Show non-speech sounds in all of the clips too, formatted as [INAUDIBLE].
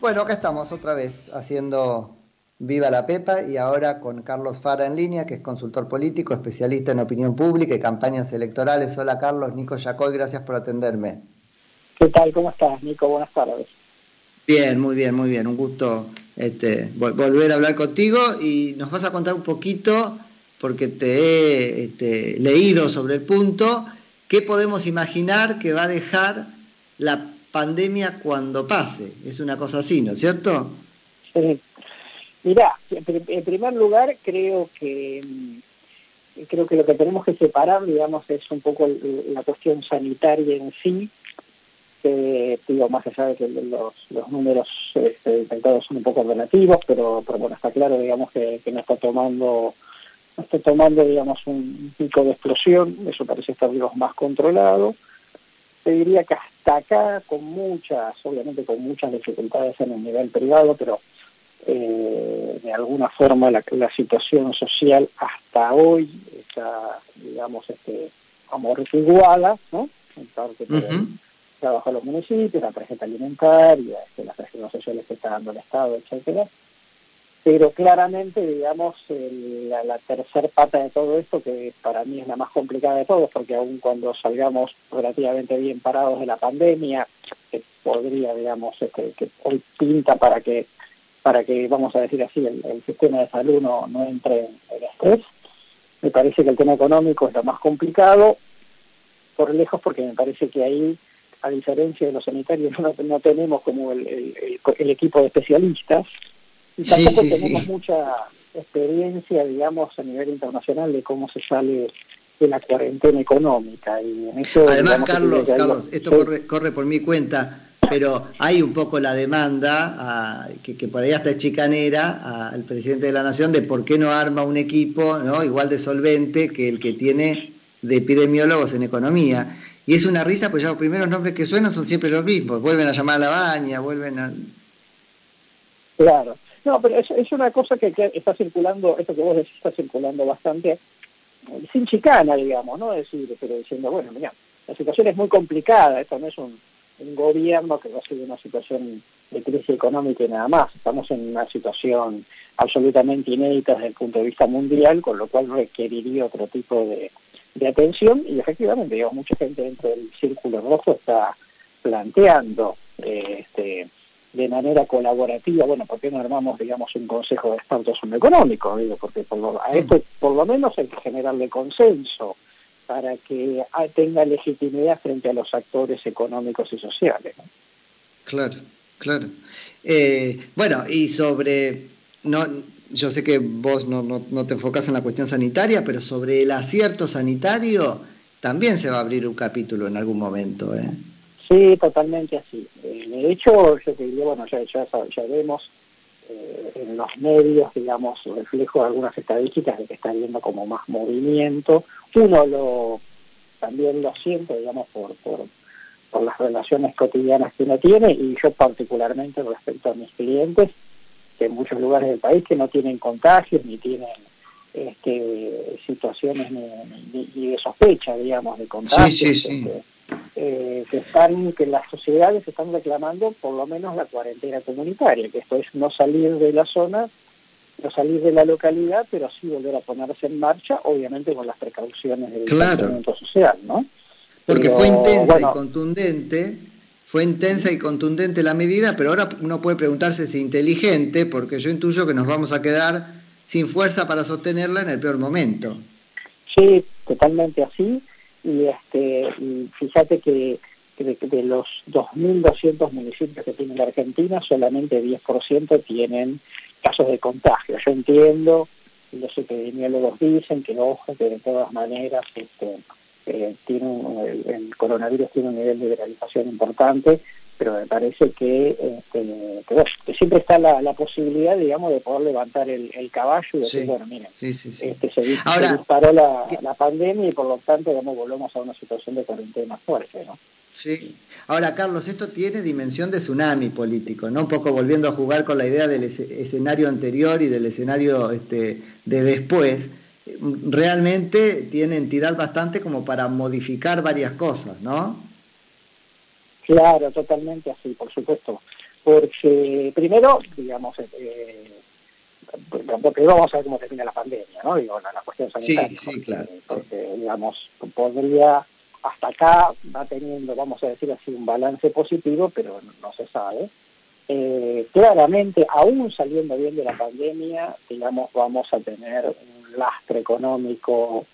Bueno, acá estamos otra vez haciendo Viva la Pepa y ahora con Carlos Fara en línea, que es consultor político, especialista en opinión pública y campañas electorales. Hola Carlos, Nico Yacoy, gracias por atenderme. ¿Qué tal? ¿Cómo estás, Nico? Buenas tardes. Bien, muy bien, muy bien. Un gusto este, volver a hablar contigo y nos vas a contar un poquito, porque te he este, leído sobre el punto, qué podemos imaginar que va a dejar la pandemia cuando pase. Es una cosa así, ¿no es cierto? Sí. Mirá, en primer lugar creo que mm, creo que lo que tenemos que separar, digamos, es un poco la cuestión sanitaria en sí, digo, más allá de que los, números este, son un poco relativos, pero, pero bueno, está claro, digamos, que, no está tomando está tomando, digamos, un pico de explosión, eso parece estar, más controlado. Te diría que hasta acá, con muchas, obviamente con muchas dificultades en el nivel privado, pero eh, de alguna forma la, situación social hasta hoy está, digamos, este, amortiguada, ¿no? En parte por el trabajo de los municipios, la tarjeta alimentaria, este, las prestaciones sociales que está dando el Estado, etcétera. Pero claramente, digamos, la, la tercera pata de todo esto, que para mí es la más complicada de todos, porque aun cuando salgamos relativamente bien parados de la pandemia, que podría, digamos, este, que hoy pinta para que para que, vamos a decir así, el, sistema de salud no, no entre en estrés. Me parece que el tema económico es lo más complicado, por lejos, porque me parece que ahí, a diferencia de los sanitarios, [LAUGHS] no, no tenemos como el, el, equipo de especialistas y tampoco tenemos mucha experiencia, digamos, a nivel internacional de cómo se sale de la cuarentena económica. Y en eso, Además, Carlos, Carlos, esto corre, corre por mi cuenta pero hay un poco la demanda, que, por ahí hasta es chicanera, al presidente de la Nación de por qué no arma un equipo ¿no? igual de solvente que el que tiene de epidemiólogos en economía. Y es una risa, pues ya los primeros nombres que suenan son siempre los mismos. Vuelven a llamar a la baña, vuelven a... Claro. No, pero es, es una cosa que, está circulando, esto que vos decís está circulando bastante, sin chicana, digamos, ¿no? Es decir, pero diciendo, bueno, mira, la situación es muy complicada, esto no es un gobierno que va a ser una situación de crisis económica y nada más. Estamos en una situación absolutamente inédita desde el punto de vista mundial, con lo cual requeriría otro tipo de, atención y efectivamente, digamos, mucha gente dentro del círculo rojo está planteando este, de manera colaborativa, bueno, ¿por qué no armamos, digamos, un consejo de expertos lo económico? Digo, porque por a esto por lo menos hay que generarle consenso para que ah, tenga legitimidad frente a los actores económicos y sociales. Claro, claro. Eh, bueno, y sobre, no, yo sé que vos no, no, te enfocas en la cuestión sanitaria, pero sobre el acierto sanitario también se va a abrir un capítulo en algún momento. ¿eh? Sí, totalmente así. Eh, de hecho, yo te diría, bueno, ya, ya, ya vemos eh, en los medios, digamos, reflejo de algunas estadísticas de que está habiendo como más movimiento. Uno lo también lo siente, digamos, por, por, por las relaciones cotidianas que uno tiene y yo particularmente respecto a mis clientes, que en muchos lugares del país que no tienen contagios ni tienen este, situaciones ni, de sospecha, digamos, de contagios. Este, eh, que están que las sociedades están reclamando por lo menos la cuarentena comunitaria, que esto es no salir de la zona, no salir de la localidad, pero sí volver a ponerse en marcha, obviamente con las precauciones del claro. social, ¿no? Porque fue intensa y contundente, fue intensa y contundente la medida, pero ahora uno puede preguntarse si inteligente, porque yo intuyo que nos vamos a quedar sin fuerza para sostenerla en el peor momento. Sí, totalmente así y este fíjate que, de, los 2.200 municipios que tiene la Argentina, solamente 10% tienen casos de contagio. Yo entiendo, los epidemiólogos dicen que, ojo, que de todas maneras este, eh, tiene el, coronavirus tiene un nivel de viralización importante, pero me parece que, este, que, siempre está la, posibilidad, digamos, de poder levantar el, caballo y decir, bueno, miren, Este, se, disparó la, la, pandemia y por lo tanto, digamos, volvemos a una situación de cuarentena fuerte, ¿no? Sí. Ahora, Carlos, esto tiene dimensión de tsunami político, ¿no? Un poco volviendo a jugar con la idea del escenario anterior y del escenario este, de después. Realmente tiene entidad bastante como para modificar varias cosas, ¿no? Claro, totalmente así, por supuesto. que primero, digamos, eh, primero vamos a ver cómo termina la pandemia, ¿no? Digo, la, cuestión sanitaria. Sí, sí, claro. Porque, digamos, podría, hasta acá va teniendo, vamos a decir así, un balance positivo, pero no, se sabe. Eh, claramente, aún saliendo bien de la pandemia, digamos, vamos a tener un lastre económico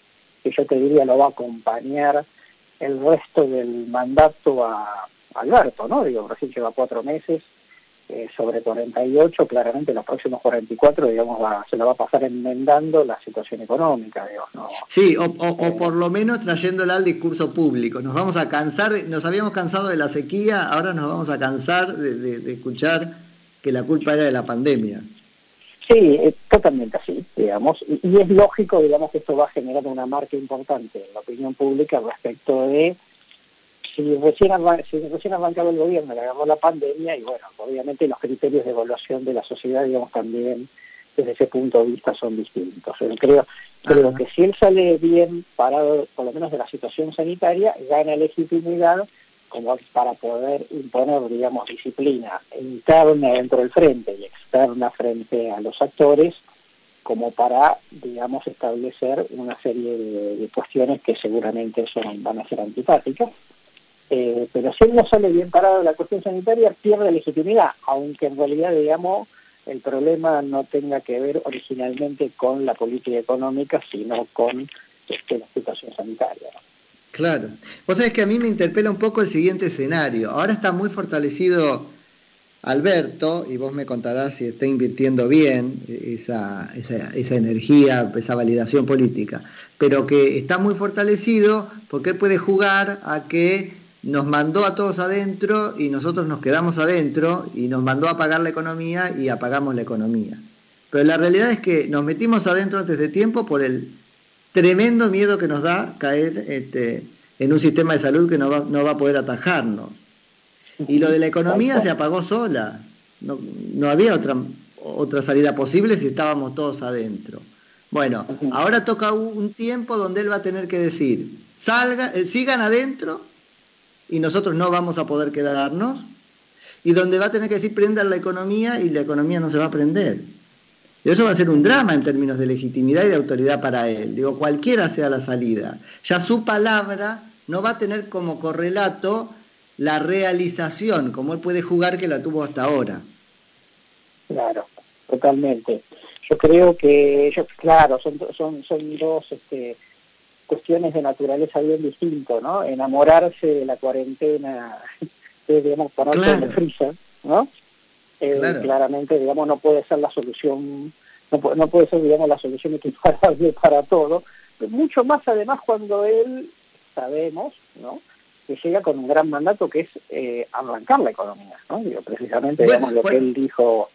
que yo te diría lo va a acompañar el resto del mandato a Alberto, ¿no? Digo, Brasil lleva cuatro meses, eh, sobre 48, claramente los próximos 44, digamos, se lo va a pasar enmendando la situación económica, digamos, ¿no? Sí, o, o, por lo menos trayéndola al discurso público. Nos vamos a cansar, nos habíamos cansado de la sequía, ahora nos vamos a cansar de, escuchar que la culpa era de la pandemia. Sí, totalmente así, digamos, y, y, es lógico, digamos, que esto va a generar una marca importante en la opinión pública respecto de si recién, si recién arrancaba el gobierno, le agarró la pandemia y bueno, obviamente los criterios de evaluación de la sociedad, digamos, también desde ese punto de vista son distintos. creo, creo que si él sale bien parado, por lo menos de la situación sanitaria, gana legitimidad como para poder imponer, digamos, disciplina interna dentro del frente y externa frente a los actores, como para, digamos, establecer una serie de, de cuestiones que seguramente son, van a ser antipáticas eh, pero si él no sale bien parado de la cuestión sanitaria, pierde legitimidad, aunque en realidad, digamos, el problema no tenga que ver originalmente con la política económica, sino con este, la situación sanitaria. Claro. Vos sabés que a mí me interpela un poco el siguiente escenario. Ahora está muy fortalecido Alberto, y vos me contarás si está invirtiendo bien esa, esa, esa energía, esa validación política, pero que está muy fortalecido porque él puede jugar a que nos mandó a todos adentro y nosotros nos quedamos adentro y nos mandó a pagar la economía y apagamos la economía. Pero la realidad es que nos metimos adentro antes de tiempo por el tremendo miedo que nos da caer este, en un sistema de salud que no va, no va a poder atajarnos. Y lo de la economía se apagó sola. No, no había otra, otra salida posible si estábamos todos adentro. Bueno, ahora toca un tiempo donde él va a tener que decir, salga, eh, sigan adentro y nosotros no vamos a poder quedarnos, y donde va a tener que decir prendan la economía y la economía no se va a prender. Eso va a ser un drama en términos de legitimidad y de autoridad para él. Digo, cualquiera sea la salida. Ya su palabra no va a tener como correlato la realización, como él puede jugar que la tuvo hasta ahora. Claro, totalmente. Yo creo que, ellos, claro, son, son, son dos este, cuestiones de naturaleza bien distinto, ¿no? Enamorarse de la cuarentena, [LAUGHS] digamos, ponerse claro. en freezer, ¿no? Eh, Claramente, digamos, no puede ser la solución, no, no puede ser, digamos, la solución [LAUGHS] equiparable para todo, mucho más además cuando él, sabemos, ¿no? que llega con un gran mandato que es eh, arrancar la economía, ¿no? Digo, precisamente, digamos, lo que él dijo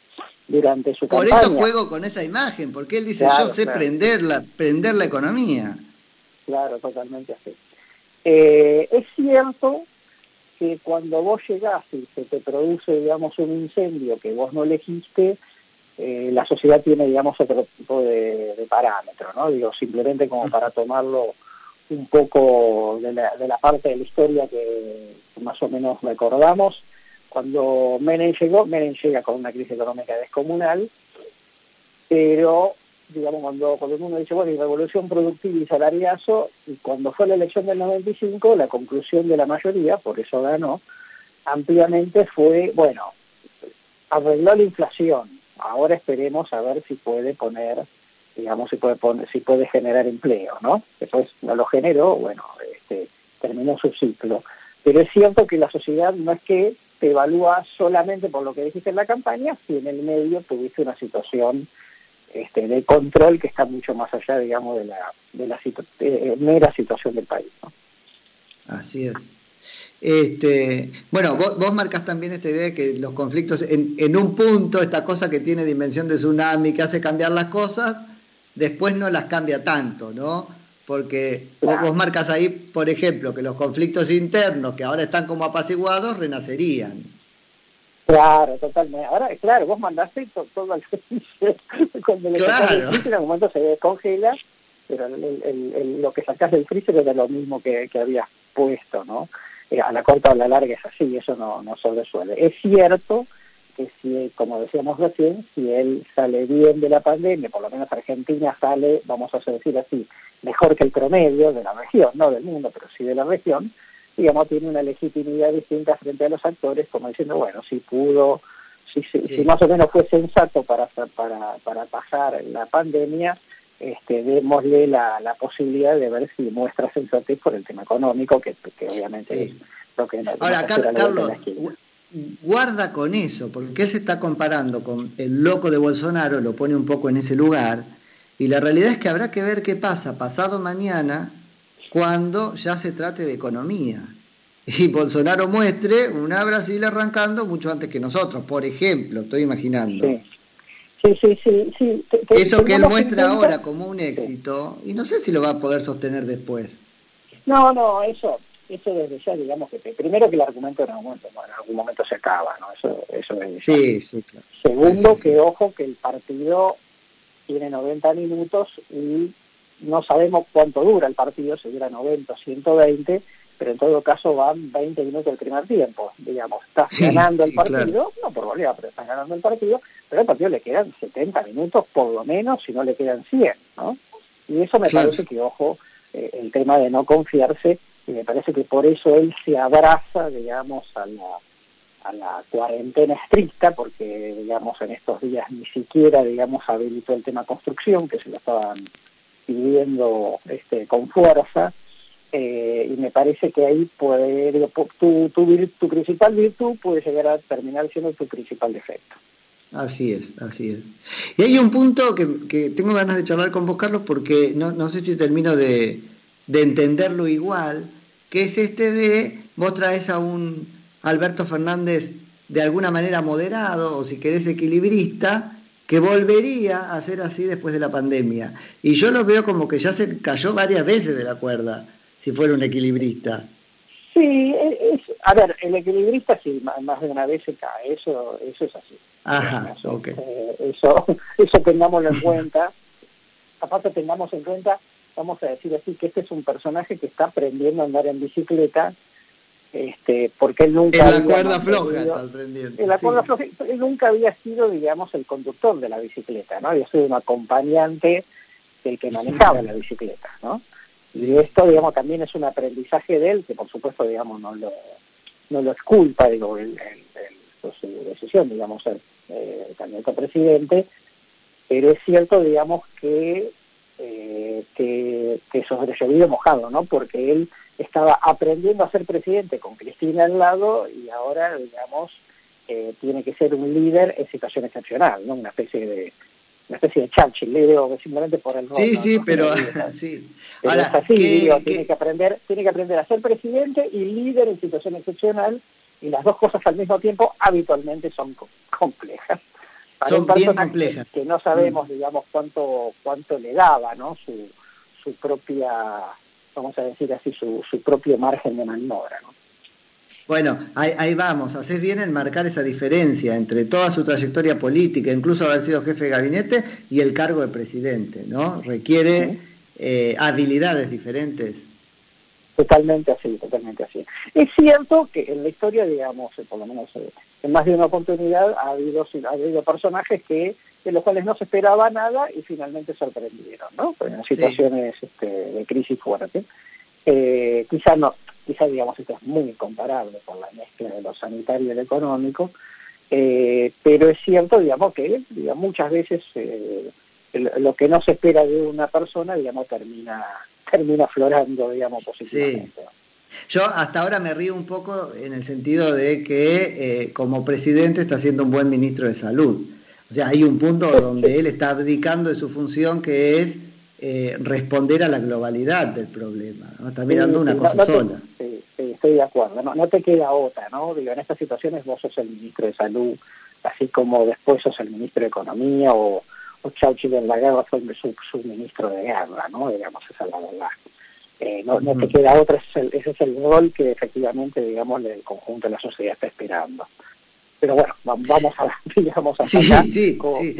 durante su por campaña. Por eso juego con esa imagen, porque él dice, claro, yo sé claro. prender, la, prender la economía. Claro, totalmente así. Eh, es cierto que cuando vos llegás y se te produce, digamos, un incendio que vos no elegiste, eh, la sociedad tiene, digamos, otro tipo de, de parámetro, ¿no? Digo, simplemente como para tomarlo un poco de la, parte de la historia que más o menos recordamos, cuando Menem llegó, Menem llega con una crisis económica descomunal, pero digamos, cuando, cuando uno dice, bueno, y revolución productiva y salariazo, y cuando fue la elección del 95, la conclusión de la mayoría, por eso ganó, ampliamente fue, bueno, arregló la inflación, ahora esperemos a ver si puede poner, digamos, si puede poner, si puede generar empleo, ¿no? Después no lo generó, bueno, este, terminó su ciclo. Pero es cierto que la sociedad no es que te evalúa solamente por lo que dijiste en la campaña, si en el medio tuviste una situación este, de control que está mucho más allá, digamos, de la, de la situ de, mera situación del país. ¿no? Así es. Este, bueno, vos, vos, marcas también esta idea de que los conflictos, en, en, un punto, esta cosa que tiene dimensión de tsunami, que hace cambiar las cosas, después no las cambia tanto, ¿no? Porque claro. vos marcas ahí, por ejemplo, que los conflictos internos, que ahora están como apaciguados, renacerían. Claro, totalmente. Ahora, claro, vos mandaste todo, todo al [LAUGHS] cuando le claro. el freezer en algún momento se descongela, pero el, el, el, lo que sacás del freezer era lo mismo que, que habías puesto, ¿no? Eh, a la corta o a la larga es así, eso no, no se resuelve. Es cierto que si, como decíamos recién, si él sale bien de la pandemia, por lo menos Argentina sale, vamos a decir así, mejor que el promedio de la región, no del mundo, pero sí de la región, digamos, tiene una legitimidad distinta frente a los actores, como diciendo, bueno, si pudo, si, si más o menos fue sensato para, para, para pasar la pandemia, este, démosle la, la, posibilidad de ver si muestra sensatez por el tema económico, que, obviamente es lo que... Ahora, Carlos, guarda con eso, porque él se está comparando con el loco de Bolsonaro, lo pone un poco en ese lugar, y la realidad es que habrá que ver qué pasa. Pasado mañana cuando ya se trate de economía. Y Bolsonaro muestre una Brasil arrancando mucho antes que nosotros, por ejemplo, estoy imaginando. Sí, sí, sí. sí, Eso que él muestra ahora como un éxito, y no sé si lo va a poder sostener después. No, no, eso, eso desde ya, digamos que primero que el argumento en algún momento, en algún momento se acaba, ¿no? Eso, eso es sí, sí, claro. Segundo, que ojo que el partido tiene 90 minutos y no sabemos cuánto dura el partido, si dura 90 120, pero en todo caso van 20 minutos el primer tiempo, digamos, estás ganando el partido, no por goleada, pero estás ganando el partido, pero al partido le quedan 70 minutos por lo menos, si no le quedan 100, ¿no? Y eso me parece que, ojo, eh, el tema de no confiarse y me parece que por eso él se abraza, digamos, a la, a la cuarentena estricta, porque, digamos, en estos días ni siquiera, digamos, habilitó el tema construcción, que se lo estaban pidiendo este, con fuerza, eh, y me parece que ahí puede, digo, tu, tu, tu principal virtud puede llegar a terminar siendo tu principal defecto. Así es, así es. Y hay un punto que, que tengo ganas de charlar con vos, Carlos, porque no, no sé si termino de, de entenderlo igual, que es este de vos traes a un Alberto Fernández de alguna manera moderado o si querés equilibrista, que volvería a ser así después de la pandemia. Y yo lo veo como que ya se cayó varias veces de la cuerda, si fuera un equilibrista. Sí, es, a ver, el equilibrista sí, más de una vez se cae, eso, eso es así. Ajá, eso, eh, eso, [LAUGHS] eso tengámoslo en cuenta. Aparte tengamos en cuenta vamos a decir así, que este es un personaje que está aprendiendo a andar en bicicleta, este, porque él nunca... En la cuerda floja está aprendiendo. En la cuerda floja, él nunca había sido, digamos, el conductor de la bicicleta, ¿no? Había sido un acompañante del que manejaba la bicicleta, ¿no? y esto, digamos, también es un aprendizaje de él, que por supuesto, digamos, no lo, no lo es culpa, digo, el, su decisión, digamos, ser eh, candidato a presidente, pero es cierto, digamos, que eh, que, que mojado, ¿no? Porque él estaba aprendiendo a ser presidente con Cristina al lado y ahora, digamos, eh, tiene que ser un líder en situación excepcional, ¿no? Una especie de una especie de Churchill, le digo simplemente por el. Sí, [LAUGHS] sí, pero, sí. Ahora, es así, digo, tiene que aprender, tiene que aprender a ser presidente y líder en situación excepcional y las dos cosas al mismo tiempo habitualmente son complejas son bien complejas. Que no sabemos, mm. digamos, cuánto cuánto le daba, ¿no? Su, su propia, vamos a decir así, su, su propio margen de maniobra, ¿no? Bueno, ahí, ahí, vamos, haces bien en marcar esa diferencia entre toda su trayectoria política, incluso haber sido jefe de gabinete y el cargo de presidente, ¿no? Requiere eh, habilidades diferentes. Totalmente así, totalmente así. Es cierto que en la historia, digamos, por lo menos eh, en más de una oportunidad ha habido, ha habido personajes que de los cuales no se esperaba nada y finalmente sorprendieron, ¿no? En situaciones este, de crisis fuerte. Eh, quizá no, quizá digamos esto es muy incomparable con la mezcla de lo sanitario y lo económico, eh, pero es cierto, digamos, que digamos, muchas veces eh, lo que no se espera de una persona, digamos, termina termina aflorando, digamos, positivamente. Yo hasta ahora me río un poco en el sentido de que eh, como presidente está siendo un buen ministro de salud. O sea, hay un punto donde él está abdicando de su función que es eh, responder a la globalidad del problema. ¿no? Está mirando una cosa sola. Sí, estoy de acuerdo. No, te queda otra, ¿no? Digo, en estas situaciones vos sos el ministro de salud, así como después sos el ministro de Economía o, o Chauchi en la guerra fue su, su ministro de guerra, ¿no? Digamos, esa es la verdad. Eh, no, no te queda otra, ese es, el, rol que efectivamente, digamos, el conjunto de la sociedad está esperando. Pero bueno, vamos a, [LAUGHS] digamos, a sí, sí, como, sí.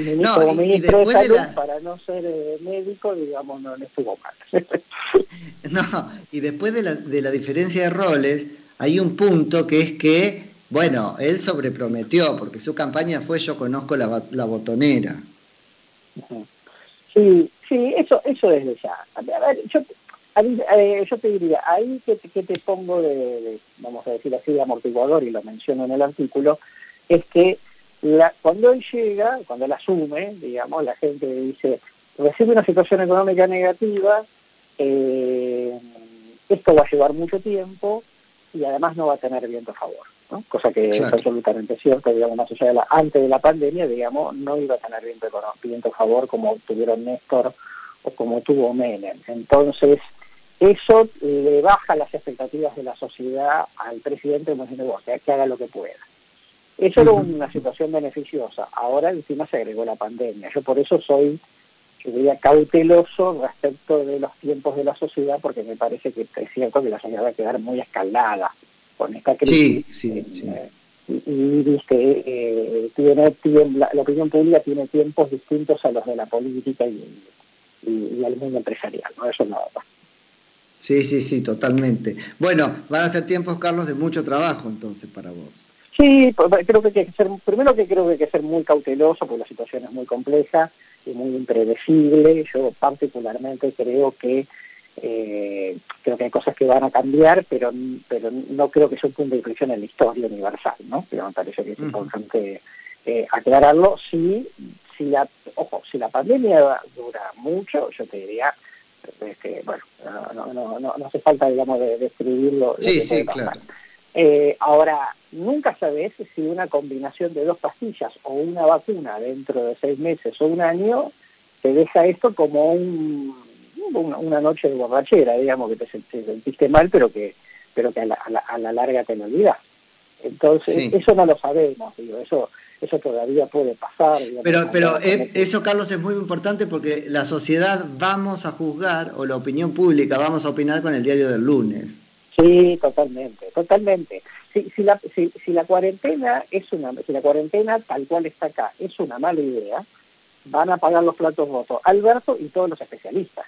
Ministro, de salud, para no ser eh, médico, digamos, no, estuvo mal. [LAUGHS] no, y después de la, de la diferencia de roles, hay un punto que es que Bueno, él sobreprometió, porque su campaña fue Yo conozco la, la botonera. Sí, sí, eso, eso desde ya. A ver, yo, eh, yo te diría, ahí que, te pongo de, vamos a decir así, de amortiguador, y lo menciono en el artículo, es que la, cuando él llega, cuando él asume, digamos, la gente dice, recibe una situación económica negativa, eh, esto va a llevar mucho tiempo y además no va a tener viento a favor. ¿no? Cosa que es absolutamente cierto, digamos, más allá de la, antes de la pandemia, digamos, no iba a tener viento, viento a favor como tuvieron Néstor o como tuvo Menem. Entonces, eso le baja las expectativas de la sociedad al presidente como diciendo, que haga lo que pueda. Eso era una situación beneficiosa. Ahora encima se agregó la pandemia. Yo por eso soy, yo diría, cauteloso respecto de los tiempos de la sociedad, porque me parece que es cierto que la sociedad va a quedar muy escalada con esta crisis. Sí, sí, sí. Eh, y, eh, tiene, la, opinión pública tiene tiempos distintos a los de la política y, y, al mundo empresarial, ¿no? Eso no Sí, sí, sí, totalmente. Bueno, van a ser tiempos, Carlos, de mucho trabajo entonces para vos. Sí, pues, creo que hay que ser, primero que creo que hay que ser muy cauteloso porque la situación es muy compleja y muy impredecible. Yo particularmente creo que eh, creo que hay cosas que van a cambiar, pero pero no creo que sea un punto de inflexión en la historia universal, ¿no? Pero me parece que es importante eh, aclararlo. Si, si la, ojo, si la pandemia dura mucho, yo te diría que, bueno, no, no, no, no hace falta, digamos, de describirlo. Sí, sí, claro. Eh, ahora, nunca sabes si una combinación de dos pastillas o una vacuna dentro de seis meses o un año te deja esto como un, una, noche de borrachera, digamos, que te, sentiste mal, pero que pero que a la, larga te lo olvidas. Entonces, eso no lo sabemos, digo, eso eso todavía puede pasar. pero pero eh, eso, Carlos, es muy importante porque la sociedad vamos a juzgar, o la opinión pública vamos a opinar con el diario del lunes. Sí, totalmente, totalmente. Si, si, la, si, la cuarentena es una, si la cuarentena tal cual está acá es una mala idea, van a pagar los platos votos Alberto y todos los especialistas.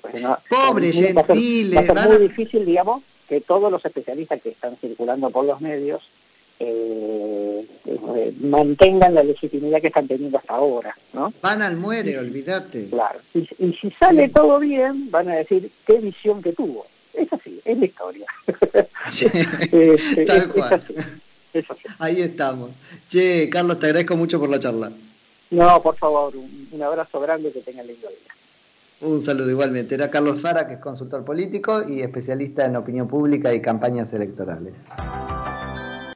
Pues, Pobre, gentiles. Va a ser, muy difícil, digamos, que todos los especialistas que están circulando por los medios eh, eh, mantengan la legitimidad que están teniendo hasta ahora, ¿no? Van al muere, olvídate. Claro. Y, si sale todo bien, van a decir qué visión que tuvo. Es así, es la historia. [LAUGHS] Tal cual. Ahí estamos. Che, Carlos, te agradezco mucho por la charla. No, por favor, un, abrazo grande, que tengan lindo día. Un saludo igualmente. Era Carlos Fara, que es consultor político y especialista en opinión pública y campañas electorales.